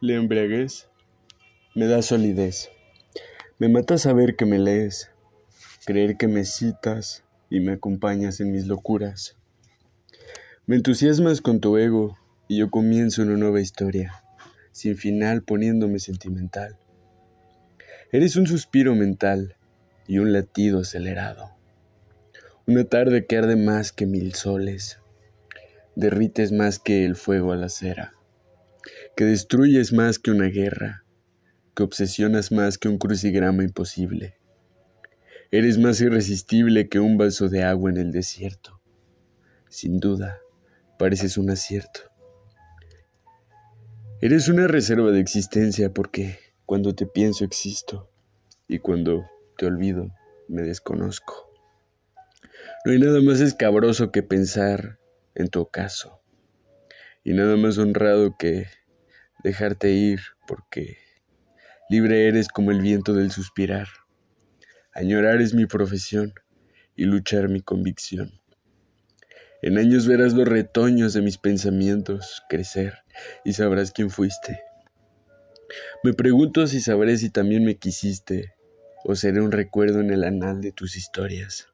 La embriaguez me da solidez. Me mata saber que me lees, creer que me citas y me acompañas en mis locuras. Me entusiasmas con tu ego y yo comienzo una nueva historia, sin final poniéndome sentimental. Eres un suspiro mental y un latido acelerado. Una tarde que arde más que mil soles, derrites más que el fuego a la cera que destruyes más que una guerra, que obsesionas más que un crucigrama imposible. Eres más irresistible que un vaso de agua en el desierto. Sin duda, pareces un acierto. Eres una reserva de existencia porque cuando te pienso existo y cuando te olvido me desconozco. No hay nada más escabroso que pensar en tu ocaso y nada más honrado que dejarte ir, porque libre eres como el viento del suspirar. Añorar es mi profesión y luchar mi convicción. En años verás los retoños de mis pensamientos crecer y sabrás quién fuiste. Me pregunto si sabré si también me quisiste o seré un recuerdo en el anal de tus historias.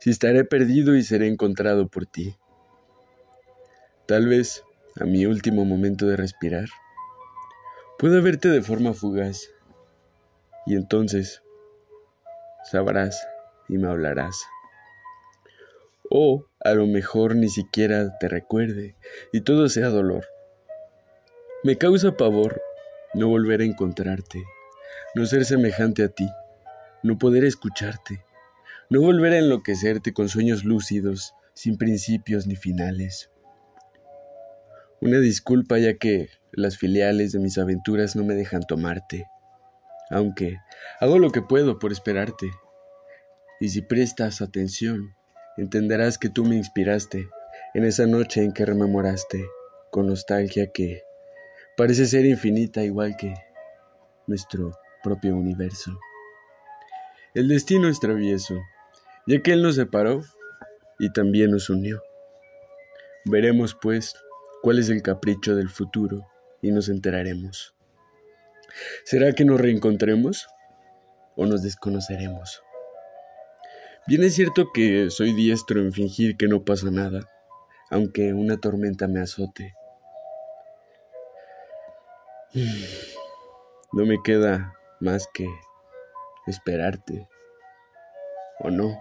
Si estaré perdido y seré encontrado por ti. Tal vez a mi último momento de respirar, puedo verte de forma fugaz y entonces sabrás y me hablarás. O a lo mejor ni siquiera te recuerde y todo sea dolor. Me causa pavor no volver a encontrarte, no ser semejante a ti, no poder escucharte, no volver a enloquecerte con sueños lúcidos, sin principios ni finales. Una disculpa ya que las filiales de mis aventuras no me dejan tomarte, aunque hago lo que puedo por esperarte. Y si prestas atención, entenderás que tú me inspiraste en esa noche en que rememoraste con nostalgia que parece ser infinita igual que nuestro propio universo. El destino es travieso, ya que Él nos separó y también nos unió. Veremos pues cuál es el capricho del futuro y nos enteraremos. ¿Será que nos reencontremos o nos desconoceremos? Bien es cierto que soy diestro en fingir que no pasa nada, aunque una tormenta me azote. No me queda más que esperarte, ¿o no?